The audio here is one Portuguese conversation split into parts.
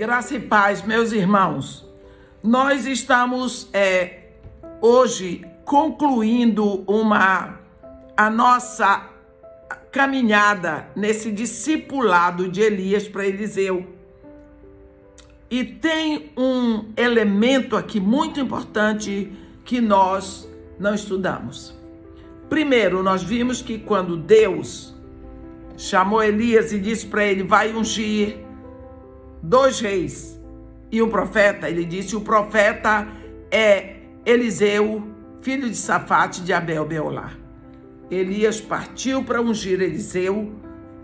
Graça e paz, meus irmãos. Nós estamos é, hoje concluindo uma a nossa caminhada nesse discipulado de Elias para Eliseu. E tem um elemento aqui muito importante que nós não estudamos. Primeiro, nós vimos que quando Deus chamou Elias e disse para ele: Vai ungir dois reis e um profeta, ele disse: O profeta é Eliseu, filho de Safate de Abel Beolá. Elias partiu para ungir Eliseu,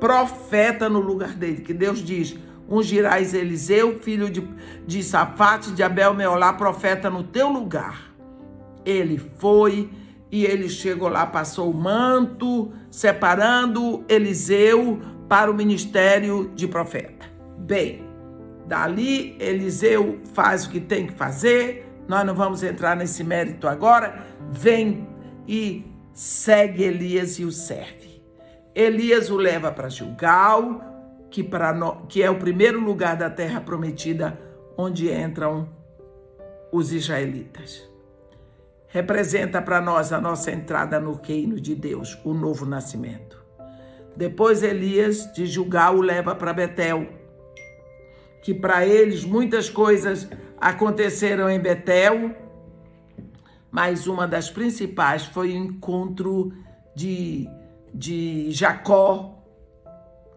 profeta no lugar dele, que Deus diz: ungirás Eliseu, filho de, de Safate de Abel Meolá, profeta no teu lugar. Ele foi e ele chegou lá, passou o manto, separando Eliseu para o ministério de profeta. Bem, dali Eliseu faz o que tem que fazer, nós não vamos entrar nesse mérito agora, vem e segue Elias e o serve. Elias o leva para Gilgal, que, no, que é o primeiro lugar da terra prometida onde entram os israelitas. Representa para nós a nossa entrada no reino de Deus, o novo nascimento. Depois Elias de Gilgal o leva para Betel, que para eles muitas coisas aconteceram em Betel, mas uma das principais foi o encontro de, de Jacó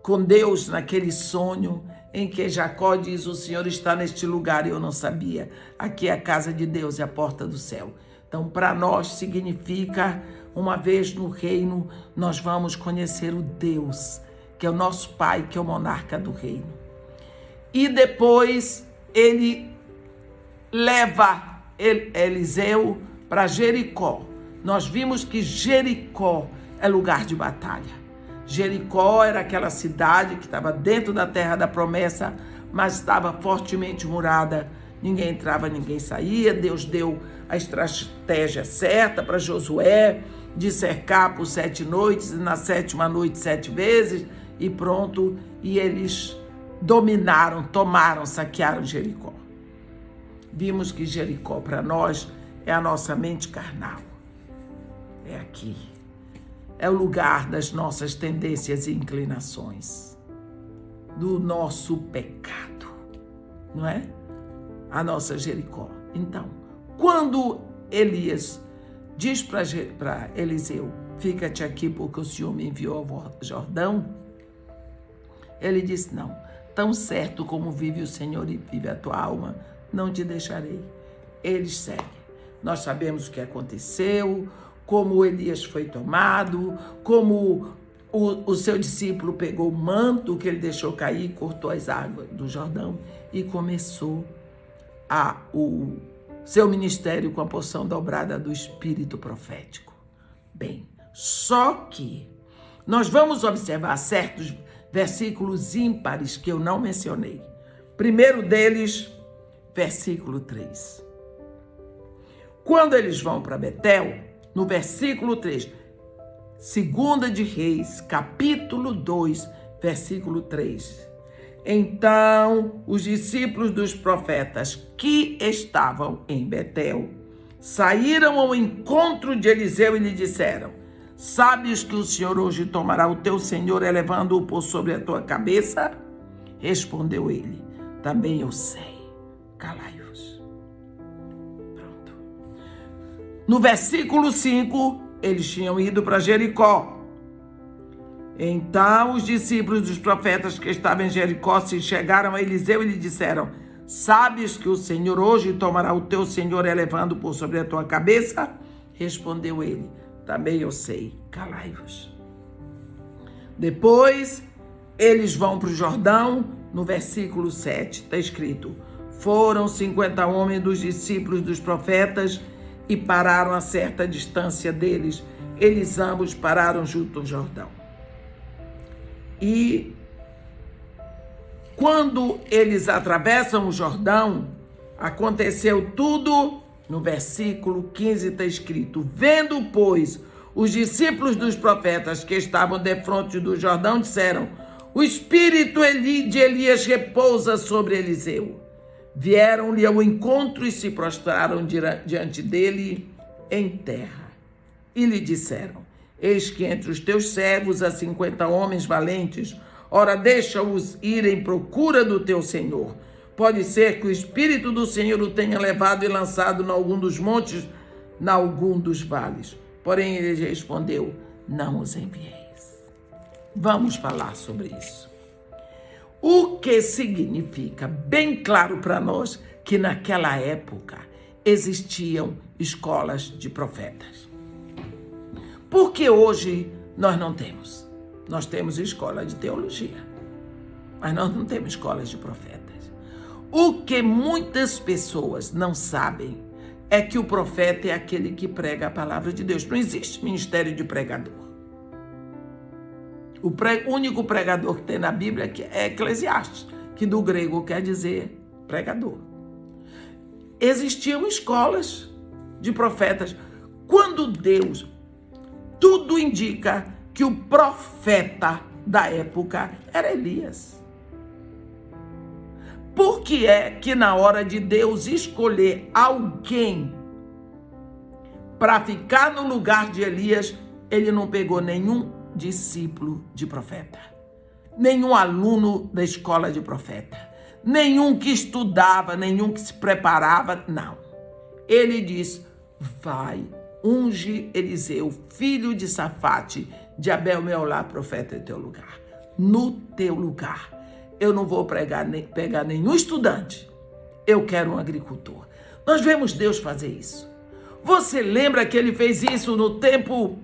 com Deus naquele sonho em que Jacó diz: O Senhor está neste lugar e eu não sabia. Aqui é a casa de Deus e a porta do céu. Então, para nós significa, uma vez no reino, nós vamos conhecer o Deus, que é o nosso Pai, que é o monarca do reino. E depois ele leva Eliseu para Jericó. Nós vimos que Jericó é lugar de batalha. Jericó era aquela cidade que estava dentro da terra da promessa, mas estava fortemente murada. Ninguém entrava, ninguém saía. Deus deu a estratégia certa para Josué de cercar por sete noites, e na sétima noite sete vezes, e pronto. E eles dominaram, tomaram, saquearam Jericó. Vimos que Jericó para nós é a nossa mente carnal. É aqui é o lugar das nossas tendências e inclinações, do nosso pecado, não é? A nossa Jericó. Então, quando Elias diz para Eliseu: Fica-te aqui porque o Senhor me enviou ao Jordão, ele disse: Não, tão certo como vive o Senhor e vive a tua alma, não te deixarei. Eles seguem. Nós sabemos o que aconteceu, como Elias foi tomado, como o, o, seu discípulo pegou o manto que ele deixou cair, cortou as águas do Jordão e começou a, o seu ministério com a porção dobrada do Espírito profético. Bem, só que nós vamos observar certos versículos ímpares que eu não mencionei. Primeiro deles, versículo 3. Quando eles vão para Betel, no versículo 3. Segunda de Reis, capítulo 2, versículo 3. Então, os discípulos dos profetas que estavam em Betel saíram ao encontro de Eliseu e lhe disseram: Sabes que o Senhor hoje tomará o teu senhor elevando-o por sobre a tua cabeça? Respondeu ele: Também eu sei. Calai. No versículo 5, eles tinham ido para Jericó. Então os discípulos dos profetas que estavam em Jericó se chegaram a Eliseu e lhe disseram: Sabes que o Senhor hoje tomará o teu senhor elevando por sobre a tua cabeça? Respondeu ele: Também eu sei, calai-vos. Depois eles vão para o Jordão, no versículo 7, está escrito: Foram 50 homens dos discípulos dos profetas e pararam a certa distância deles. Eles ambos pararam junto ao Jordão. E quando eles atravessam o Jordão, aconteceu tudo no versículo 15 está escrito: Vendo, pois, os discípulos dos profetas que estavam de frente do Jordão disseram: O espírito de Elias repousa sobre Eliseu. Vieram-lhe ao encontro e se prostraram diante dele em terra. E lhe disseram: Eis que entre os teus servos há cinquenta homens valentes. Ora, deixa-os ir em procura do teu senhor. Pode ser que o Espírito do Senhor o tenha levado e lançado em algum dos montes, em algum dos vales. Porém, ele respondeu: Não os envieis. Vamos falar sobre isso. O que significa, bem claro para nós, que naquela época existiam escolas de profetas. Porque hoje nós não temos. Nós temos escola de teologia, mas nós não temos escolas de profetas. O que muitas pessoas não sabem é que o profeta é aquele que prega a palavra de Deus. Não existe ministério de pregador. O pre... único pregador que tem na Bíblia é Eclesiastes, que do grego quer dizer pregador. Existiam escolas de profetas. Quando Deus tudo indica que o profeta da época era Elias. Por que é que na hora de Deus escolher alguém para ficar no lugar de Elias, ele não pegou nenhum discípulo de profeta, nenhum aluno da escola de profeta, nenhum que estudava, nenhum que se preparava, não. Ele diz: vai unge Eliseu, filho de Safate, de Abel Meolá, profeta em teu lugar. No teu lugar. Eu não vou pregar, nem, pegar nenhum estudante. Eu quero um agricultor. Nós vemos Deus fazer isso. Você lembra que ele fez isso no tempo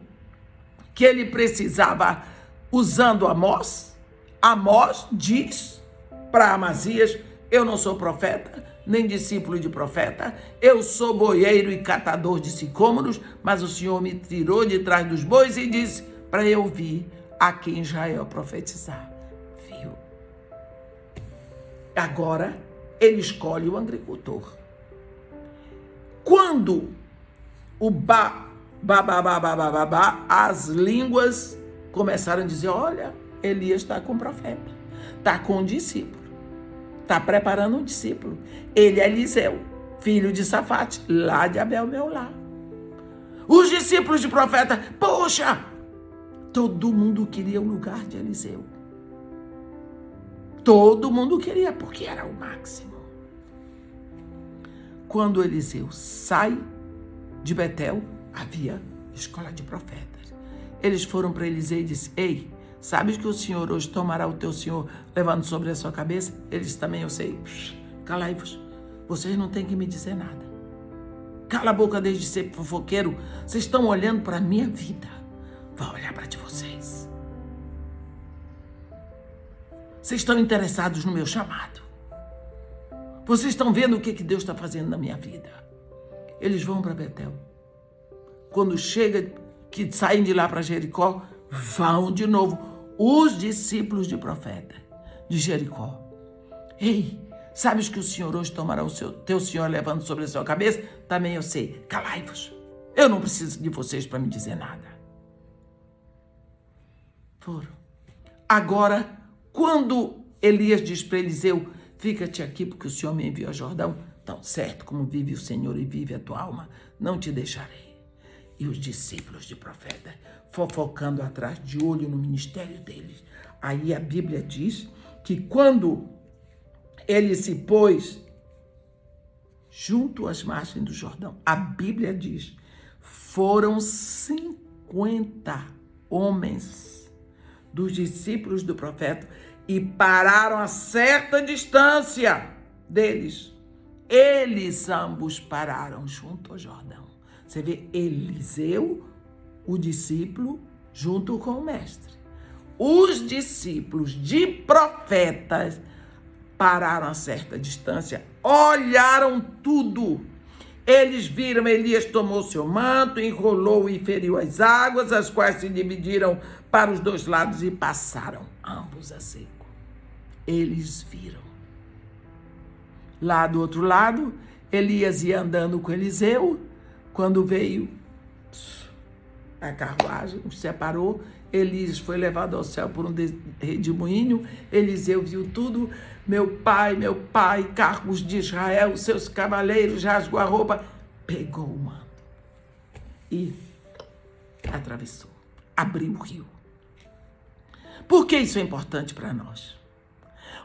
que ele precisava, usando Amós? Amós diz para Amazias: Eu não sou profeta, nem discípulo de profeta. Eu sou boieiro e catador de sicômoros, mas o Senhor me tirou de trás dos bois e disse para eu vir aqui em Israel profetizar. Agora ele escolhe o agricultor. Quando o ba, ba, ba, ba, ba, ba, ba, ba as línguas começaram a dizer: olha, Elias está com o profeta, está com o discípulo. Está preparando um discípulo. Ele é Eliseu, filho de Safate, lá de Abel meu lá. Os discípulos de profeta, poxa, todo mundo queria o lugar de Eliseu. Todo mundo queria, porque era o máximo. Quando Eliseu sai de Betel, havia escola de profetas. Eles foram para Eliseu e disse: Ei, Sabes que o Senhor hoje tomará o teu Senhor levando sobre a sua cabeça? Eles também, eu sei. Calai-vos. Vocês não têm que me dizer nada. Cala a boca desde de ser fofoqueiro. Vocês estão olhando para a minha vida. Vão olhar para de vocês. Vocês estão interessados no meu chamado. Vocês estão vendo o que, que Deus está fazendo na minha vida. Eles vão para Betel. Quando chega, que saem de lá para Jericó, vão de novo os discípulos de profeta de Jericó. Ei, sabes que o Senhor hoje tomará o seu, teu Senhor levando sobre a sua cabeça? Também eu sei. Calai-vos. Eu não preciso de vocês para me dizer nada. Foram. Agora, quando Elias diz para Eliseu: Fica-te aqui, porque o Senhor me enviou a Jordão. Tão certo como vive o Senhor e vive a tua alma, não te deixarei e os discípulos de profeta fofocando atrás de olho no ministério deles. Aí a Bíblia diz que quando ele se pôs junto às margens do Jordão, a Bíblia diz, foram 50 homens dos discípulos do profeta e pararam a certa distância deles. Eles ambos pararam junto ao Jordão. Você vê Eliseu, o discípulo, junto com o mestre. Os discípulos de profetas pararam a certa distância, olharam tudo. Eles viram Elias tomou seu manto, enrolou e feriu as águas, as quais se dividiram para os dois lados e passaram ambos a seco. Eles viram. Lá do outro lado, Elias ia andando com Eliseu quando veio a carruagem, os separou, Elias foi levado ao céu por um redemoinho. Eliseu viu tudo. Meu pai, meu pai, cargos de Israel, seus cavaleiros, rasgou a roupa, pegou o manto e atravessou, abriu o rio. Por que isso é importante para nós?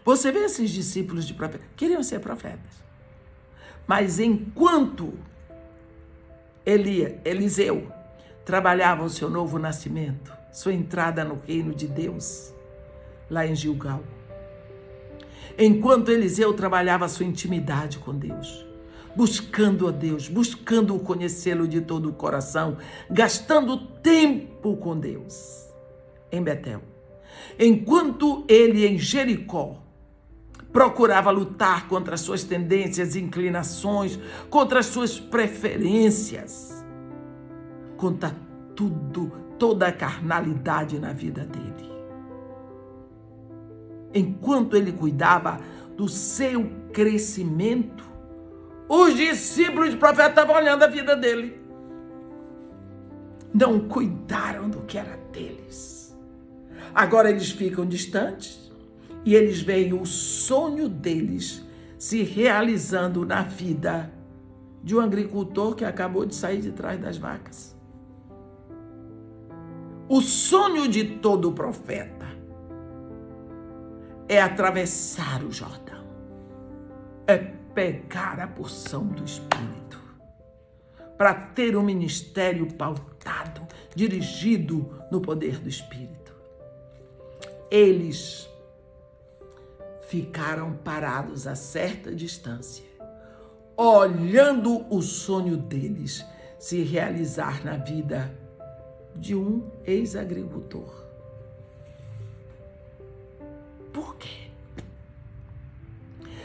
Você vê esses discípulos de profetas, queriam ser profetas. Mas enquanto Elia, Eliseu trabalhava o seu novo nascimento, sua entrada no reino de Deus, lá em Gilgal. Enquanto Eliseu trabalhava sua intimidade com Deus, buscando a Deus, buscando conhecê-lo de todo o coração, gastando tempo com Deus em Betel. Enquanto ele em Jericó procurava lutar contra as suas tendências e inclinações, contra as suas preferências, contra tudo, toda a carnalidade na vida dele. Enquanto ele cuidava do seu crescimento, os discípulos de profeta estavam olhando a vida dele. Não cuidaram do que era deles. Agora eles ficam distantes e eles veem o sonho deles se realizando na vida de um agricultor que acabou de sair de trás das vacas. O sonho de todo profeta é atravessar o Jordão, é pegar a porção do Espírito, para ter um ministério pautado, dirigido no poder do Espírito. Eles ficaram parados a certa distância, olhando o sonho deles se realizar na vida de um ex-agricultor. Por quê?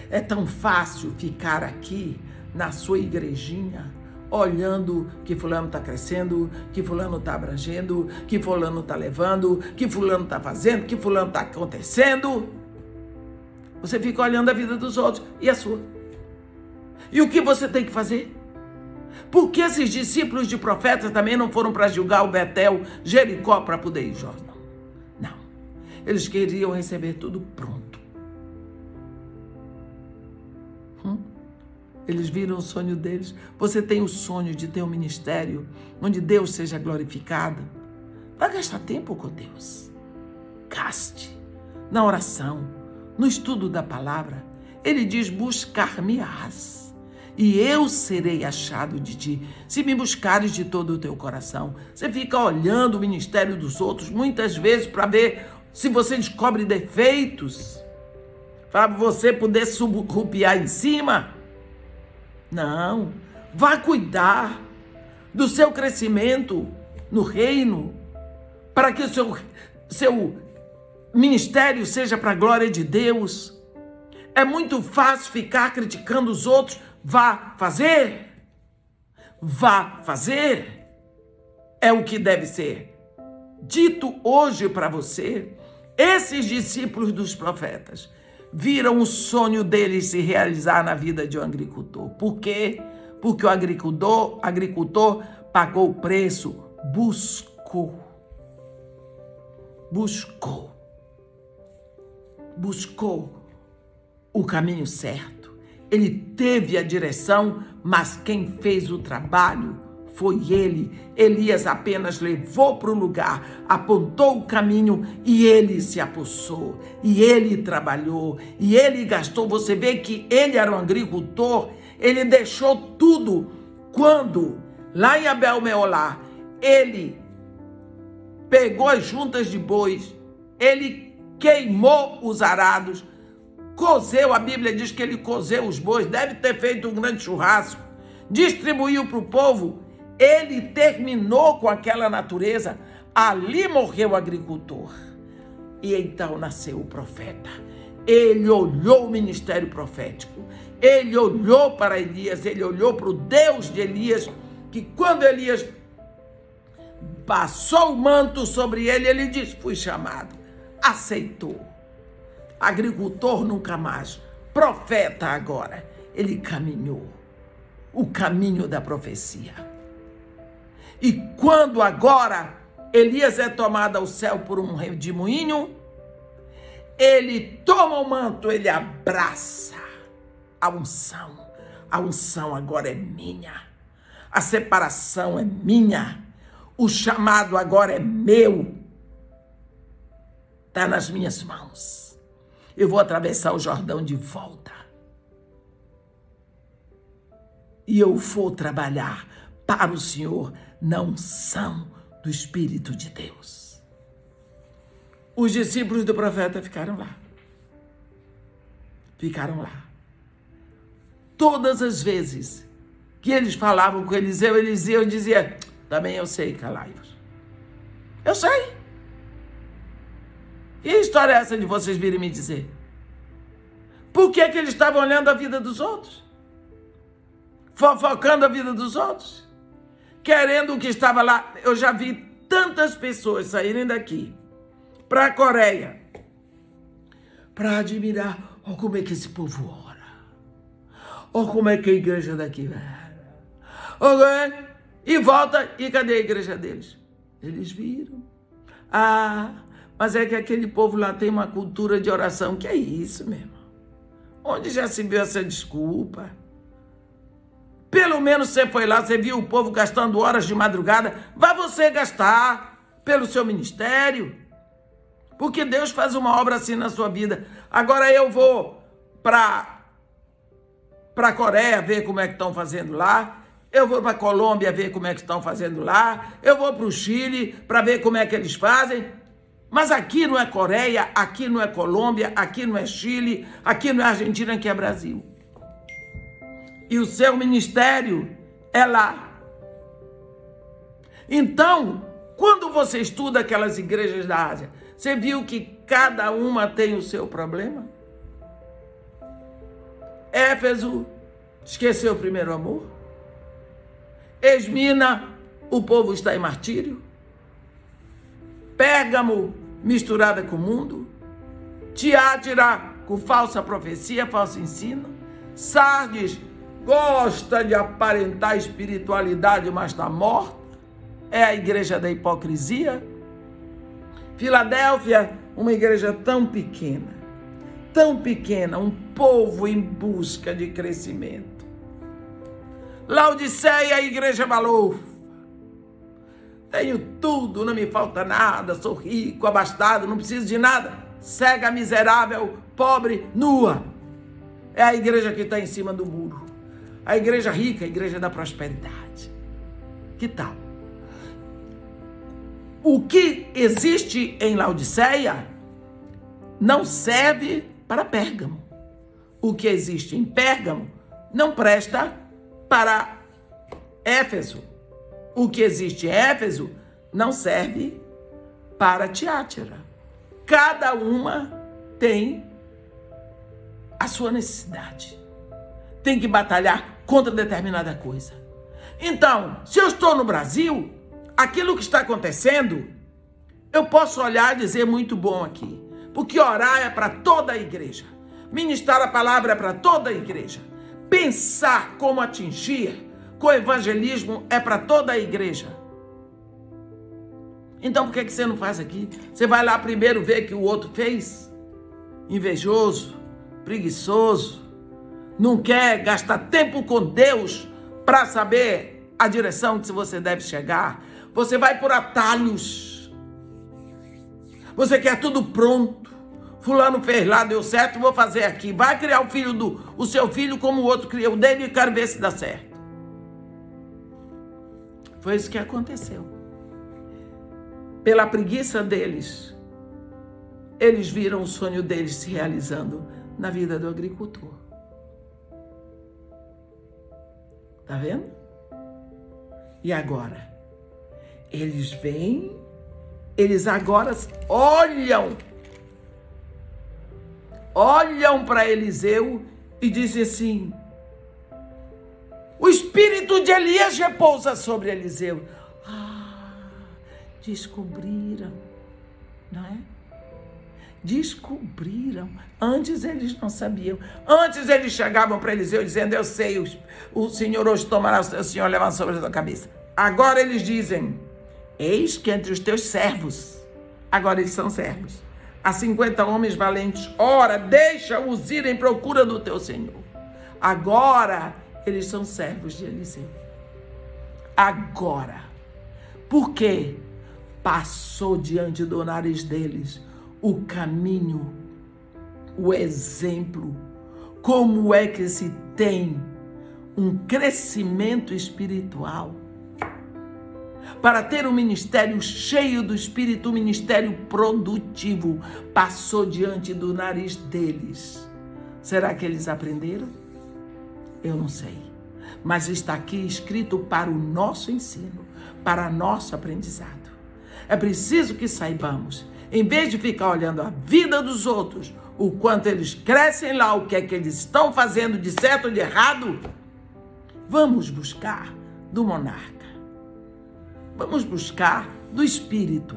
É tão fácil ficar aqui na sua igrejinha olhando que fulano está crescendo, que fulano está abrangendo, que fulano está levando, que fulano está fazendo, que fulano está acontecendo. Você fica olhando a vida dos outros e a sua. E o que você tem que fazer? Por que esses discípulos de profetas também não foram para julgar o Betel, Jericó, para poder ir Jordão? Não. Eles queriam receber tudo pronto. Hum? Eles viram o sonho deles. Você tem o sonho de ter um ministério onde Deus seja glorificado. Vai gastar tempo com Deus. Gaste na oração, no estudo da palavra. Ele diz: buscar-me-ás e eu serei achado de ti, se me buscares de todo o teu coração. Você fica olhando o ministério dos outros muitas vezes para ver se você descobre defeitos, para você poder subrupiar em cima. Não, vá cuidar do seu crescimento no reino, para que o seu, seu ministério seja para a glória de Deus. É muito fácil ficar criticando os outros Vá fazer. Vá fazer. É o que deve ser dito hoje para você. Esses discípulos dos profetas viram o sonho deles se realizar na vida de um agricultor. Por quê? Porque o agricultor, agricultor pagou o preço, buscou. Buscou. Buscou o caminho certo ele teve a direção, mas quem fez o trabalho foi ele. Elias apenas levou para o lugar, apontou o caminho e ele se apossou. E ele trabalhou, e ele gastou. Você vê que ele era um agricultor, ele deixou tudo. Quando, lá em Abel Meolá, ele pegou as juntas de bois, ele queimou os arados, Cozeu, a Bíblia diz que ele cozeu os bois, deve ter feito um grande churrasco, distribuiu para o povo. Ele terminou com aquela natureza. Ali morreu o agricultor. E então nasceu o profeta. Ele olhou o ministério profético. Ele olhou para Elias, ele olhou para o Deus de Elias, que quando Elias passou o manto sobre ele, ele disse: Fui chamado. Aceitou agricultor nunca mais, profeta agora. Ele caminhou o caminho da profecia. E quando agora Elias é tomado ao céu por um redemoinho, ele toma o manto, ele abraça a unção. A unção agora é minha. A separação é minha. O chamado agora é meu. Está nas minhas mãos. Eu vou atravessar o Jordão de volta. E eu vou trabalhar para o Senhor na unção do Espírito de Deus. Os discípulos do profeta ficaram lá. Ficaram lá. Todas as vezes que eles falavam com Eliseu, Eliseu dizia: Também eu sei, calai-vos. Eu sei. E a história é essa de vocês virem me dizer? Por que, que eles estavam olhando a vida dos outros? Fofocando a vida dos outros? Querendo o que estava lá. Eu já vi tantas pessoas saírem daqui para a Coreia para admirar oh, como é que esse povo ora. Oh, como é que a igreja daqui oh, é? E volta, e cadê a igreja deles? Eles viram. Ah, mas é que aquele povo lá tem uma cultura de oração. Que é isso, meu irmão? Onde já se viu essa desculpa? Pelo menos você foi lá, você viu o povo gastando horas de madrugada. Vá você gastar pelo seu ministério. Porque Deus faz uma obra assim na sua vida. Agora eu vou para para Coreia ver como é que estão fazendo lá. Eu vou para Colômbia ver como é que estão fazendo lá. Eu vou para o Chile para ver como é que eles fazem. Mas aqui não é Coreia, aqui não é Colômbia, aqui não é Chile, aqui não é Argentina, aqui é Brasil e o seu ministério é lá. Então, quando você estuda aquelas igrejas da Ásia, você viu que cada uma tem o seu problema? Éfeso esqueceu o primeiro amor. Esmina, o povo está em martírio. Pérgamo, misturada com o mundo. Tiátira, com falsa profecia, falso ensino. Sardes, gosta de aparentar espiritualidade, mas está morta. É a igreja da hipocrisia. Filadélfia, uma igreja tão pequena, tão pequena, um povo em busca de crescimento. Laodiceia, a igreja valor. Tenho tudo, não me falta nada, sou rico, abastado, não preciso de nada. Cega, miserável, pobre, nua. É a igreja que está em cima do muro. A igreja rica, a igreja da prosperidade. Que tal? O que existe em Laodiceia não serve para Pérgamo. O que existe em Pérgamo não presta para Éfeso. O que existe em Éfeso não serve para Tiátira. Cada uma tem a sua necessidade. Tem que batalhar contra determinada coisa. Então, se eu estou no Brasil, aquilo que está acontecendo, eu posso olhar e dizer muito bom aqui. Porque orar é para toda a igreja. Ministrar a palavra é para toda a igreja. Pensar como atingir com o evangelismo é para toda a igreja. Então por que, que você não faz aqui? Você vai lá primeiro ver que o outro fez? Invejoso, preguiçoso, não quer gastar tempo com Deus para saber a direção que você deve chegar. Você vai por atalhos. Você quer tudo pronto. Fulano fez lá, deu certo, vou fazer aqui. Vai criar o filho do o seu filho como o outro criou dele e quero ver se dá certo. Foi isso que aconteceu. Pela preguiça deles, eles viram o sonho deles se realizando na vida do agricultor. Tá vendo? E agora? Eles vêm, eles agora olham, olham para Eliseu e dizem assim: o espírito de Elias repousa sobre Eliseu. Ah, descobriram, não é? descobriram. Antes eles não sabiam. Antes eles chegavam para Eliseu dizendo: Eu sei, o, Senhor hoje tomará o Senhor levando sobre a sua cabeça. Agora eles dizem: Eis que entre os teus servos, agora eles são servos, há 50 homens valentes, ora, deixa-os ir em procura do teu Senhor. Agora eles são servos de Eliseu. Agora. Por quê? Passou diante do nariz deles o caminho, o exemplo. Como é que se tem um crescimento espiritual? Para ter um ministério cheio do Espírito, um ministério produtivo, passou diante do nariz deles. Será que eles aprenderam? Eu não sei. Mas está aqui escrito para o nosso ensino, para nosso aprendizado. É preciso que saibamos, em vez de ficar olhando a vida dos outros, o quanto eles crescem lá, o que é que eles estão fazendo de certo ou de errado, vamos buscar do monarca. Vamos buscar do espírito.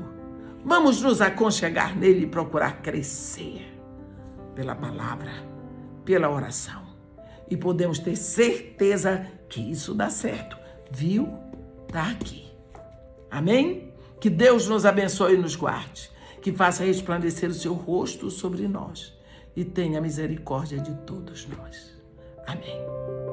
Vamos nos aconchegar nele e procurar crescer pela palavra, pela oração e podemos ter certeza que isso dá certo. Viu? Tá aqui. Amém? Que Deus nos abençoe e nos guarde, que faça resplandecer o seu rosto sobre nós e tenha misericórdia de todos nós. Amém.